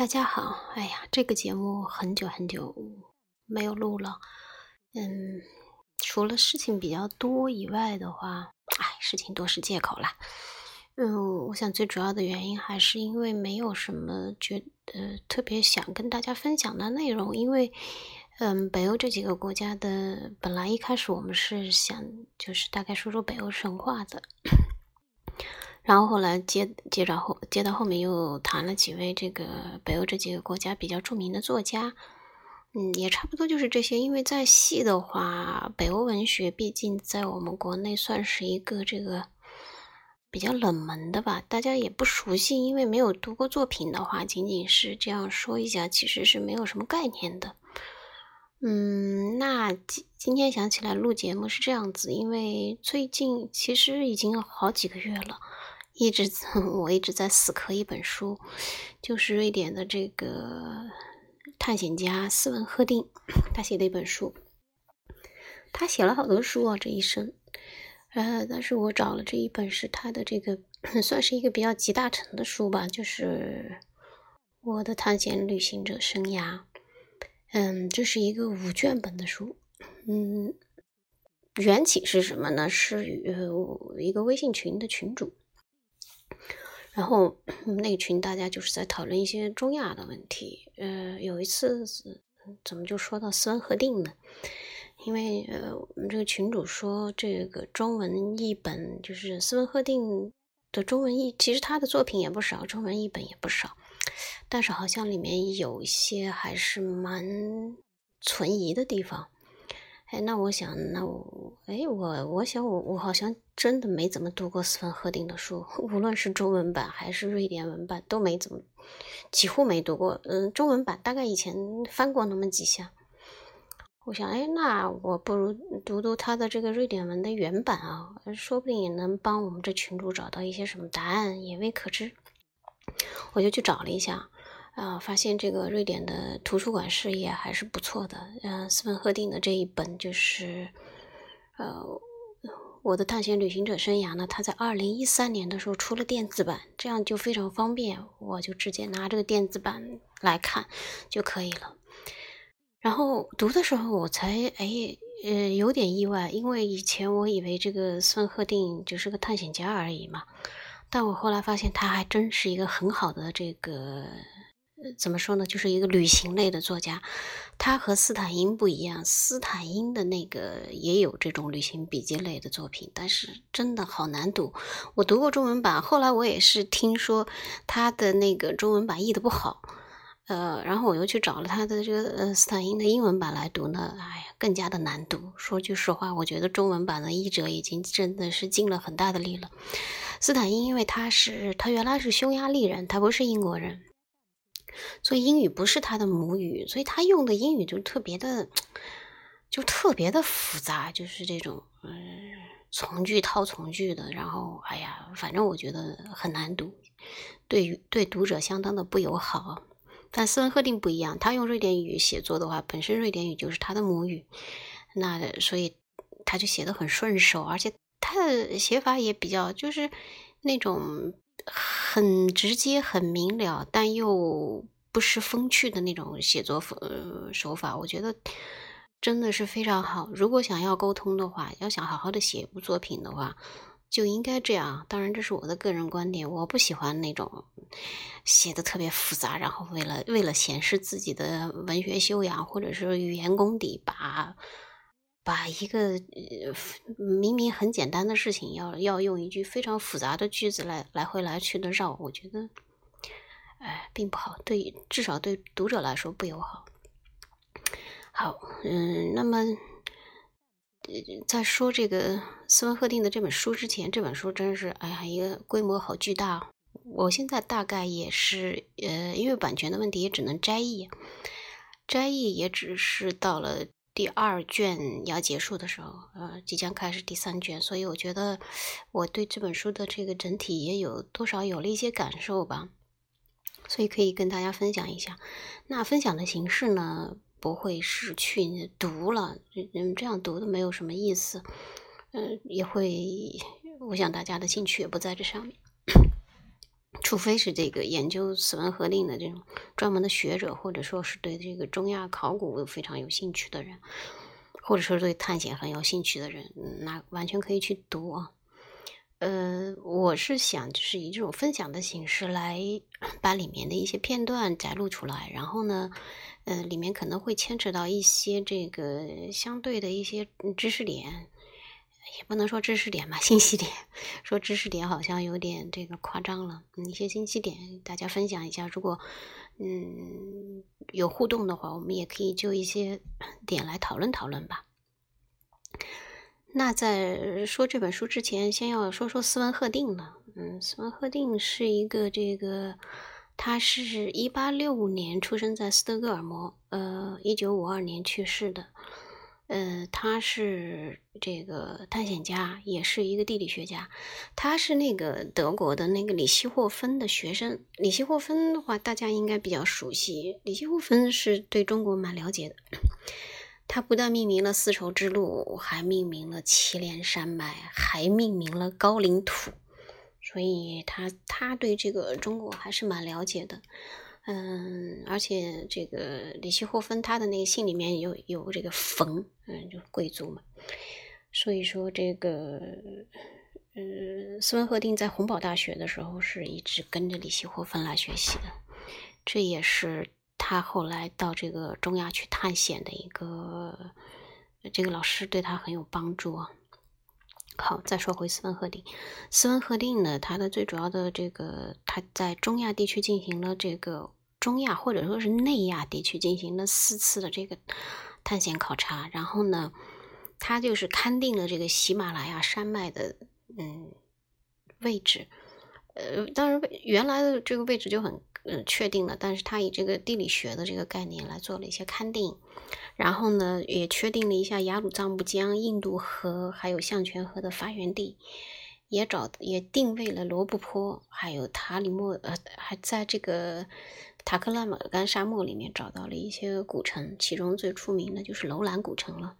大家好，哎呀，这个节目很久很久没有录了，嗯，除了事情比较多以外的话，哎，事情多是借口啦。嗯，我想最主要的原因还是因为没有什么觉呃特别想跟大家分享的内容，因为嗯，北欧这几个国家的本来一开始我们是想就是大概说说北欧神话的。然后后来接接着后接到后面又谈了几位这个北欧这几个国家比较著名的作家，嗯，也差不多就是这些。因为再细的话，北欧文学毕竟在我们国内算是一个这个比较冷门的吧，大家也不熟悉。因为没有读过作品的话，仅仅是这样说一下，其实是没有什么概念的。嗯，那今今天想起来录节目是这样子，因为最近其实已经好几个月了。一直我一直在死磕一本书，就是瑞典的这个探险家斯文赫定，他写的一本书。他写了好多书啊，这一生。呃，但是我找了这一本是他的这个，算是一个比较集大成的书吧，就是我的探险旅行者生涯。嗯，这是一个五卷本的书。嗯，缘起是什么呢？是呃一个微信群的群主。然后 那群大家就是在讨论一些中亚的问题。呃，有一次怎么就说到斯文赫定呢？因为呃，我们这个群主说这个中文译本就是斯文赫定的中文译，其实他的作品也不少，中文译本也不少，但是好像里面有一些还是蛮存疑的地方。哎，那我想，那我，哎，我我想，我我好像真的没怎么读过斯芬赫定的书，无论是中文版还是瑞典文版，都没怎么，几乎没读过。嗯，中文版大概以前翻过那么几下。我想，哎，那我不如读读他的这个瑞典文的原版啊，说不定也能帮我们这群主找到一些什么答案，也未可知。我就去找了一下。啊，发现这个瑞典的图书馆事业还是不错的。嗯，斯芬赫定的这一本就是，呃，我的探险旅行者生涯呢，他在二零一三年的时候出了电子版，这样就非常方便，我就直接拿这个电子版来看就可以了。然后读的时候，我才哎呃有点意外，因为以前我以为这个斯芬赫定就是个探险家而已嘛，但我后来发现他还真是一个很好的这个。怎么说呢？就是一个旅行类的作家，他和斯坦因不一样。斯坦因的那个也有这种旅行笔记类的作品，但是真的好难读。我读过中文版，后来我也是听说他的那个中文版译的不好，呃，然后我又去找了他的这个呃斯坦因的英文版来读呢，哎呀，更加的难读。说句实话，我觉得中文版的译者已经真的是尽了很大的力了。斯坦因因为他是他原来是匈牙利人，他不是英国人。所以英语不是他的母语，所以他用的英语就特别的，就特别的复杂，就是这种嗯从句套从句的，然后哎呀，反正我觉得很难读，对于对读者相当的不友好。但斯文赫定不一样，他用瑞典语写作的话，本身瑞典语就是他的母语，那所以他就写的很顺手，而且他的写法也比较就是那种。很直接、很明了，但又不失风趣的那种写作呃手法，我觉得真的是非常好。如果想要沟通的话，要想好好的写一部作品的话，就应该这样。当然，这是我的个人观点，我不喜欢那种写的特别复杂，然后为了为了显示自己的文学修养或者是语言功底，把。把一个明明很简单的事情，要要用一句非常复杂的句子来来回来去的绕，我觉得，哎，并不好，对，至少对读者来说不友好。好，嗯，那么在说这个斯文赫定的这本书之前，这本书真是，哎呀，一个规模好巨大。我现在大概也是，呃，因为版权的问题，也只能摘译，摘译也只是到了。第二卷要结束的时候，呃，即将开始第三卷，所以我觉得我对这本书的这个整体也有多少有了一些感受吧，所以可以跟大家分享一下。那分享的形式呢，不会是去读了，嗯，这样读的没有什么意思，嗯，也会，我想大家的兴趣也不在这上面。除非是这个研究死文赫定的这种专门的学者，或者说是对这个中亚考古非常有兴趣的人，或者说对探险很有兴趣的人，那完全可以去读啊。呃，我是想就是以这种分享的形式来 把里面的一些片段摘录出来，然后呢，呃，里面可能会牵扯到一些这个相对的一些知识点，也不能说知识点吧，信息点。说知识点好像有点这个夸张了，一些信息点大家分享一下。如果嗯有互动的话，我们也可以就一些点来讨论讨论吧。那在说这本书之前，先要说说斯文赫定了。嗯，斯文赫定是一个这个，他是一八六五年出生在斯德哥尔摩，呃，一九五二年去世的。呃，他是这个探险家，也是一个地理学家。他是那个德国的那个李希霍芬的学生。李希霍芬的话，大家应该比较熟悉。李希霍芬是对中国蛮了解的。他不但命名了丝绸之路，还命名了祁连山脉，还命名了高岭土，所以他他对这个中国还是蛮了解的。嗯，而且这个李希霍芬他的那个信里面有有这个冯，嗯，就贵族嘛。所以说这个，呃，斯文赫定在洪堡大学的时候是一直跟着李希霍芬来学习的，这也是。他后来到这个中亚去探险的一个这个老师对他很有帮助啊。好，再说回斯文赫定，斯文赫定呢，他的最主要的这个他在中亚地区进行了这个中亚或者说是内亚地区进行了四次的这个探险考察，然后呢，他就是勘定了这个喜马拉雅山脉的嗯位置，呃，当然原来的这个位置就很。嗯，确定了，但是他以这个地理学的这个概念来做了一些勘定，然后呢，也确定了一下雅鲁藏布江、印度河还有象泉河的发源地，也找也定位了罗布泊，还有塔里莫，呃，还在这个塔克拉玛干沙漠里面找到了一些古城，其中最出名的就是楼兰古城了。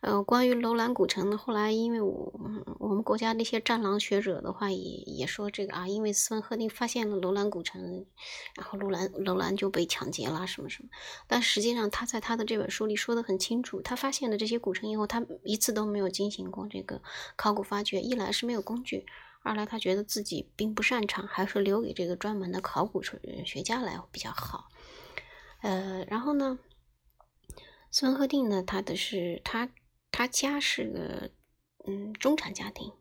呃，关于楼兰古城呢，后来因为我我们国家那些战狼学者的话，也也说这个啊，因为斯文赫定发现了楼兰古城，然后楼兰楼兰就被抢劫了什么什么。但实际上他在他的这本书里说的很清楚，他发现了这些古城以后，他一次都没有进行过这个考古发掘，一来是没有工具，二来他觉得自己并不擅长，还是留给这个专门的考古学家来比较好。呃，然后呢，斯文赫定呢，他的是他。他家是个嗯中产家庭，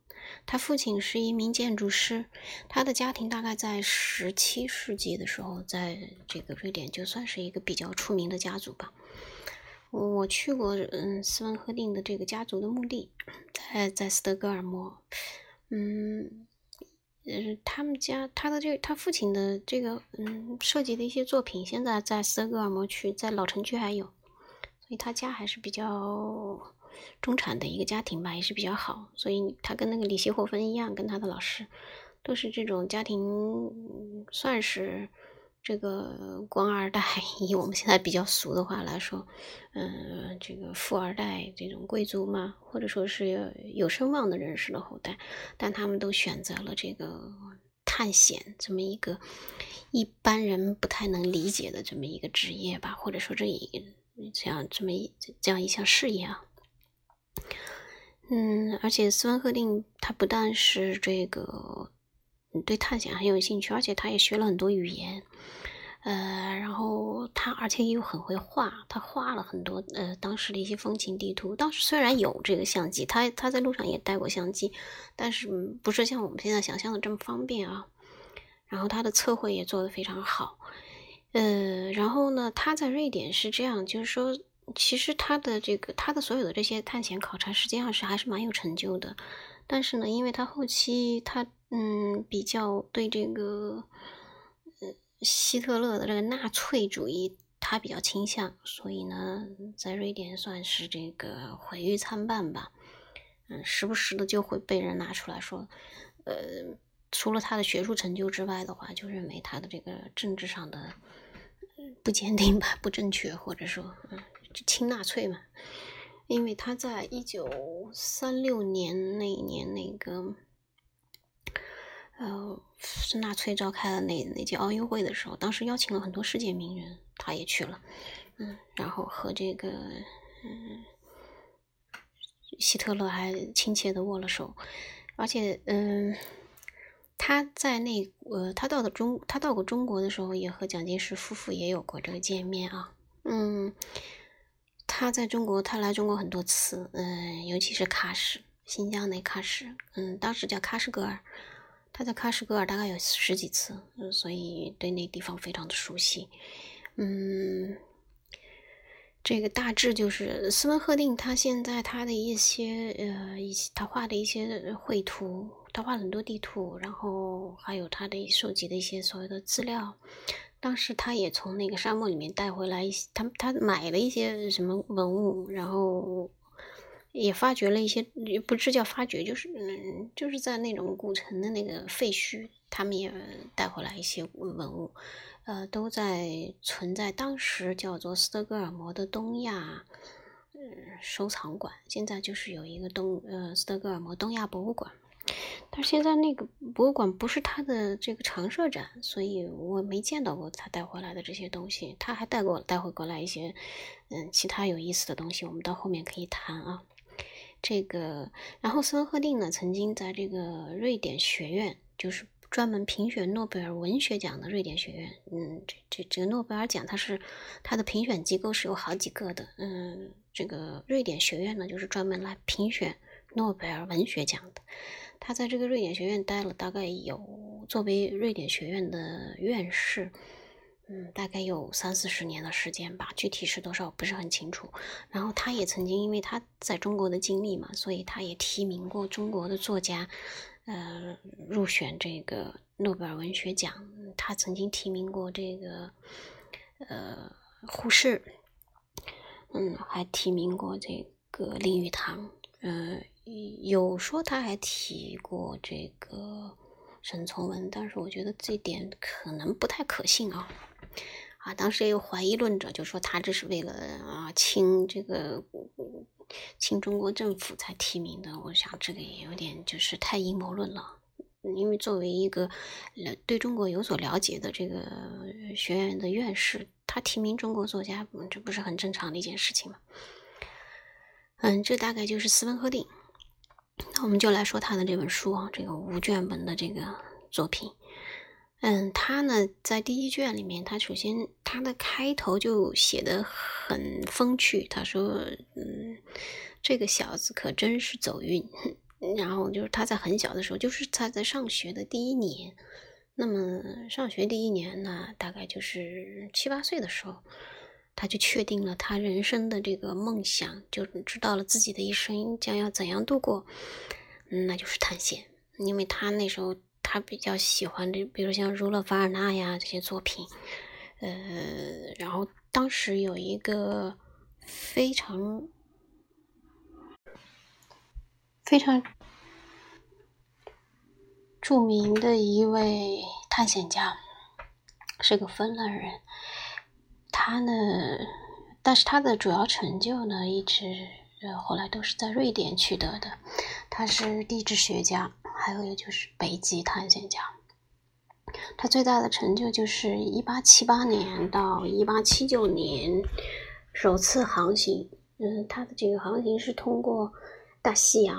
他父亲是一名建筑师，他的家庭大概在十七世纪的时候，在这个瑞典就算是一个比较出名的家族吧。我去过嗯斯文赫定的这个家族的墓地，在在斯德哥尔摩，嗯呃他们家他的这他父亲的这个嗯设计的一些作品，现在在斯德哥尔摩区在老城区还有，所以他家还是比较。中产的一个家庭吧，也是比较好，所以他跟那个李希霍芬一样，跟他的老师都是这种家庭，算是这个官二代。以我们现在比较俗的话来说，嗯，这个富二代这种贵族嘛，或者说是有声望的人士的后代，但他们都选择了这个探险这么一个一般人不太能理解的这么一个职业吧，或者说这一这样这么一这样一项事业啊。嗯，而且斯文赫定他不但是这个对探险很有兴趣，而且他也学了很多语言，呃，然后他而且又很会画，他画了很多呃当时的一些风情地图。当时虽然有这个相机，他他在路上也带过相机，但是不是像我们现在想象的这么方便啊。然后他的测绘也做得非常好，呃，然后呢，他在瑞典是这样，就是说。其实他的这个，他的所有的这些探险考察，实际上是还是蛮有成就的。但是呢，因为他后期他嗯比较对这个呃希特勒的这个纳粹主义他比较倾向，所以呢，在瑞典算是这个毁誉参半吧。嗯，时不时的就会被人拿出来说，呃，除了他的学术成就之外的话，就认为他的这个政治上的不坚定吧，不正确，或者说嗯。就亲纳粹嘛，因为他在一九三六年那一年那个，呃，是纳粹召开了那那届奥运会的时候，当时邀请了很多世界名人，他也去了，嗯，然后和这个嗯希特勒还亲切的握了手，而且嗯他在那呃他到的中他到过中国的时候，也和蒋介石夫妇也有过这个见面啊，嗯，他在中国他来中国很多次，嗯，尤其是喀什，新疆那喀什，嗯，当时叫喀什噶尔。他在喀什噶尔大概有十几次，嗯，所以对那地方非常的熟悉。嗯，这个大致就是斯文赫定他现在他的一些呃一些他画的一些绘图，他画了很多地图，然后还有他的收集的一些所有的资料。当时他也从那个沙漠里面带回来一些，他他买了一些什么文物，然后。也发掘了一些，也不是叫发掘，就是嗯，就是在那种古城的那个废墟，他们也带回来一些文物，呃，都在存在当时叫做斯德哥尔摩的东亚，嗯，收藏馆，现在就是有一个东呃斯德哥尔摩东亚博物馆，但是现在那个博物馆不是他的这个常设展，所以我没见到过他带回来的这些东西，他还带过带回过来一些嗯其他有意思的东西，我们到后面可以谈啊。这个，然后斯文赫定呢，曾经在这个瑞典学院，就是专门评选诺贝尔文学奖的瑞典学院，嗯，这这这个诺贝尔奖，它是它的评选机构是有好几个的，嗯，这个瑞典学院呢，就是专门来评选诺贝尔文学奖的。他在这个瑞典学院待了大概有，作为瑞典学院的院士。嗯，大概有三四十年的时间吧，具体是多少不是很清楚。然后他也曾经因为他在中国的经历嘛，所以他也提名过中国的作家，呃，入选这个诺贝尔文学奖。他曾经提名过这个，呃，胡适，嗯，还提名过这个林语堂，嗯，有说他还提过这个沈从文，但是我觉得这点可能不太可信啊。啊，当时也有怀疑论者就说他这是为了啊亲这个亲中国政府才提名的。我想这个也有点就是太阴谋论了。因为作为一个对中国有所了解的这个学院的院士，他提名中国作家，这不是很正常的一件事情吗？嗯，这大概就是斯文赫定。那我们就来说他的这本书啊，这个无卷本的这个作品。嗯，他呢，在第一卷里面，他首先他的开头就写的很风趣。他说：“嗯，这个小子可真是走运。”然后就是他在很小的时候，就是他在上学的第一年。那么上学第一年呢，大概就是七八岁的时候，他就确定了他人生的这个梦想，就知道了自己的一生将要怎样度过。那就是探险，因为他那时候。他比较喜欢的，比如像儒勒·凡尔纳呀这些作品，呃，然后当时有一个非常非常著名的一位探险家，是个芬兰人。他呢，但是他的主要成就呢，一直呃后来都是在瑞典取得的。他是地质学家。还有，就是北极探险家，他最大的成就就是一八七八年到一八七九年首次航行。嗯，他的这个航行是通过大西洋，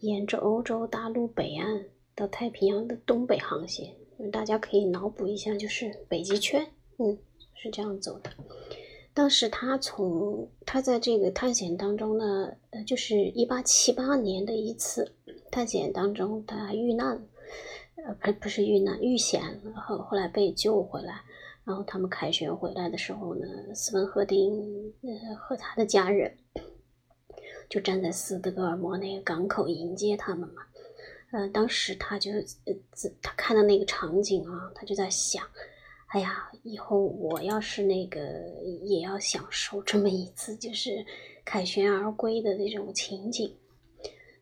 沿着欧洲大陆北岸到太平洋的东北航线。大家可以脑补一下，就是北极圈，嗯，是这样走的。当时他从他在这个探险当中呢，呃，就是一八七八年的一次探险当中，他遇难，呃，不不是遇难，遇险，后后来被救回来。然后他们凯旋回来的时候呢，斯文赫丁呃和他的家人就站在斯德哥尔摩那个港口迎接他们嘛。呃，当时他就呃自他看到那个场景啊，他就在想。哎呀，以后我要是那个也要享受这么一次，就是凯旋而归的那种情景。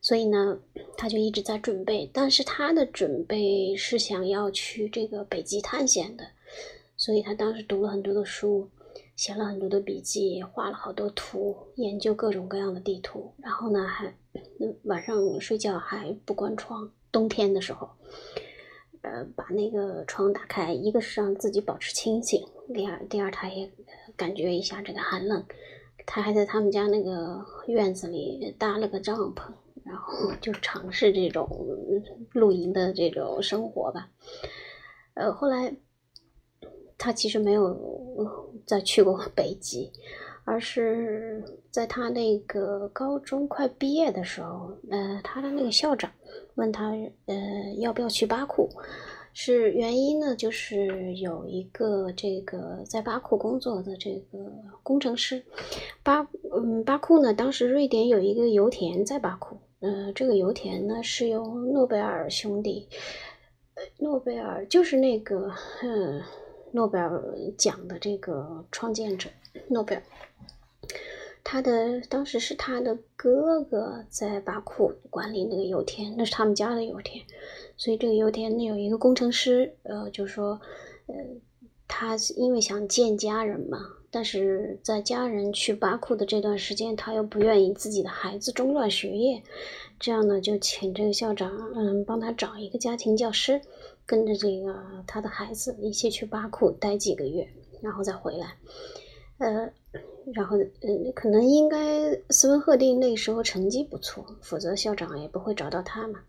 所以呢，他就一直在准备，但是他的准备是想要去这个北极探险的。所以他当时读了很多的书，写了很多的笔记，画了好多图，研究各种各样的地图。然后呢，还晚上睡觉还不关窗，冬天的时候。呃把那个窗打开，一个是让自己保持清醒，第二第二他也感觉一下这个寒冷。他还在他们家那个院子里搭了个帐篷，然后就尝试这种露营的这种生活吧。呃，后来他其实没有再去过北极。而是在他那个高中快毕业的时候，呃，他的那个校长问他，呃，要不要去巴库？是原因呢，就是有一个这个在巴库工作的这个工程师，巴嗯巴库呢，当时瑞典有一个油田在巴库，呃，这个油田呢是由诺贝尔兄弟，呃，诺贝尔就是那个嗯诺贝尔奖的这个创建者，诺贝尔。他的当时是他的哥哥在巴库管理那个油田，那是他们家的油田，所以这个油田有一个工程师，呃，就说，呃，他因为想见家人嘛，但是在家人去巴库的这段时间，他又不愿意自己的孩子中断学业，这样呢，就请这个校长，嗯，帮他找一个家庭教师，跟着这个他的孩子一起去巴库待几个月，然后再回来，呃。然后，嗯，可能应该斯文赫定那时候成绩不错，否则校长也不会找到他嘛。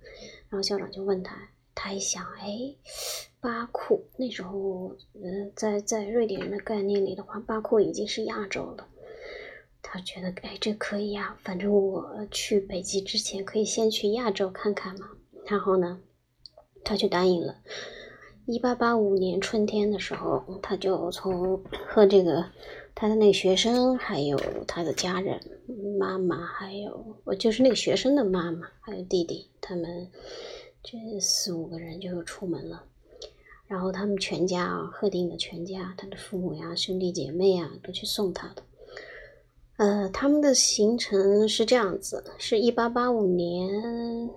然后校长就问他，他一想，哎，巴库那时候，嗯，在在瑞典人的概念里的话，巴库已经是亚洲了。他觉得，哎，这可以呀，反正我去北极之前可以先去亚洲看看嘛。然后呢，他就答应了。一八八五年春天的时候，他就从和这个。他的那个学生，还有他的家人，妈妈，还有我就是那个学生的妈妈，还有弟弟，他们这四五个人就出门了。然后他们全家啊，贺定的全家，他的父母呀、兄弟姐妹啊，都去送他的。呃，他们的行程是这样子：是一八八五年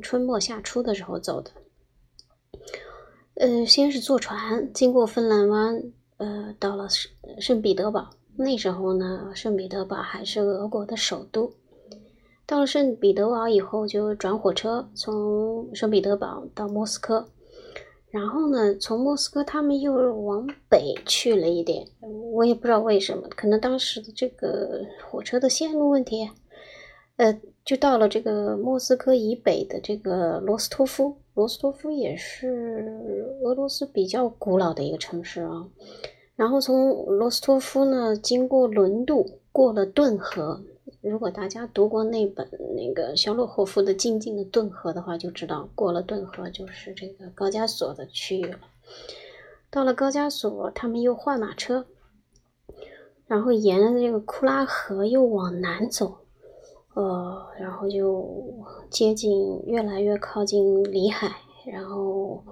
春末夏初的时候走的。呃，先是坐船经过芬兰湾。呃，到了圣圣彼得堡，那时候呢，圣彼得堡还是俄国的首都。到了圣彼得堡以后，就转火车从圣彼得堡到莫斯科，然后呢，从莫斯科他们又往北去了一点，我也不知道为什么，可能当时的这个火车的线路问题，呃，就到了这个莫斯科以北的这个罗斯托夫。罗斯托夫也是俄罗斯比较古老的一个城市啊。然后从罗斯托夫呢，经过轮渡，过了顿河。如果大家读过那本那个肖洛霍夫的《静静的顿河》的话，就知道过了顿河就是这个高加索的区域了。到了高加索，他们又换马车，然后沿着这个库拉河又往南走。呃，然后就接近，越来越靠近里海，然后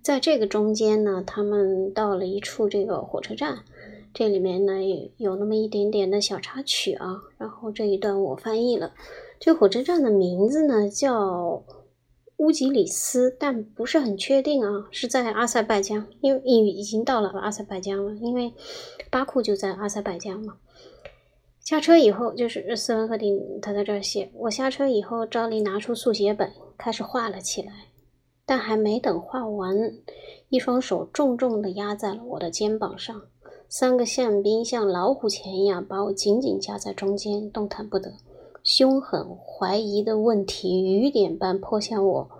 在这个中间呢，他们到了一处这个火车站，这里面呢有那么一点点的小插曲啊，然后这一段我翻译了，这火车站的名字呢叫乌吉里斯，但不是很确定啊，是在阿塞拜疆，因为已已经到了阿塞拜疆了，因为巴库就在阿塞拜疆嘛。下车以后，就是斯文赫定，他在这儿写。我下车以后，照例拿出速写本，开始画了起来。但还没等画完，一双手重重地压在了我的肩膀上，三个宪兵像老虎钳一样把我紧紧夹在中间，动弹不得。凶狠、怀疑的问题雨点般泼向我。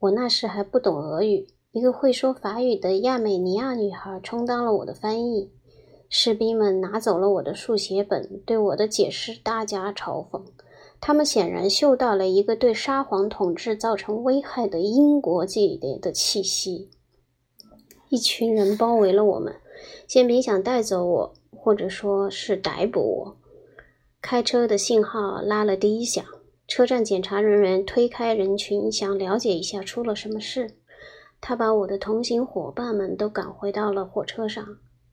我那时还不懂俄语，一个会说法语的亚美尼亚女孩充当了我的翻译。士兵们拿走了我的速写本，对我的解释大加嘲讽。他们显然嗅到了一个对沙皇统治造成危害的英国纪烈的气息。一群人包围了我们，宪兵想带走我，或者说是逮捕我。开车的信号拉了第一响，车站检查人员推开人群，想了解一下出了什么事。他把我的同行伙伴们都赶回到了火车上。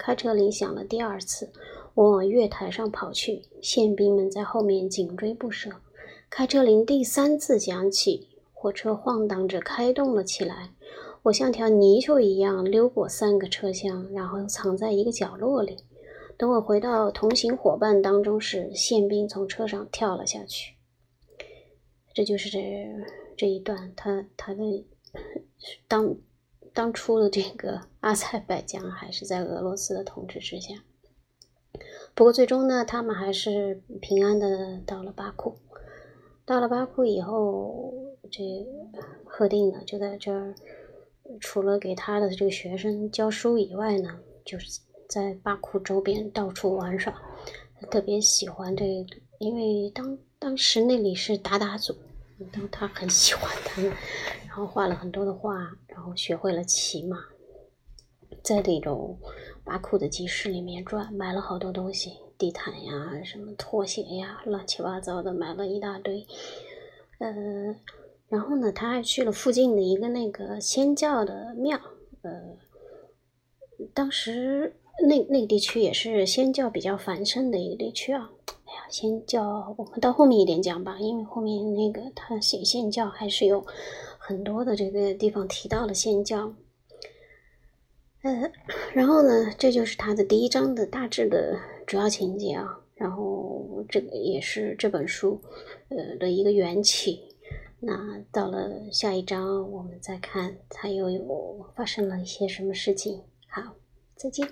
开车铃响了第二次，我往月台上跑去，宪兵们在后面紧追不舍。开车铃第三次响起，火车晃荡着开动了起来。我像条泥鳅一样溜过三个车厢，然后藏在一个角落里。等我回到同行伙伴当中时，宪兵从车上跳了下去。这就是这这一段，他他的当当初的这个阿塞拜疆还是在俄罗斯的统治之下。不过最终呢，他们还是平安的到了巴库。到了巴库以后，这贺定呢就在这儿，除了给他的这个学生教书以外呢，就是在巴库周边到处玩耍。特别喜欢这，因为当当时那里是鞑靼族，当他很喜欢他们，然后画了很多的画，然后学会了骑马，在这种巴库的集市里面转，买了好多东西。地毯呀，什么拖鞋呀，乱七八糟的买了一大堆。呃，然后呢，他还去了附近的一个那个仙教的庙。呃，当时那那个地区也是仙教比较繁盛的一个地区啊。哎呀，仙教我们到后面一点讲吧，因为后面那个他写仙教还是有很多的这个地方提到了仙教。呃，然后呢，这就是他的第一章的大致的。主要情节啊，然后这个也是这本书呃的一个缘起。那到了下一章，我们再看它又有发生了一些什么事情。好，再见。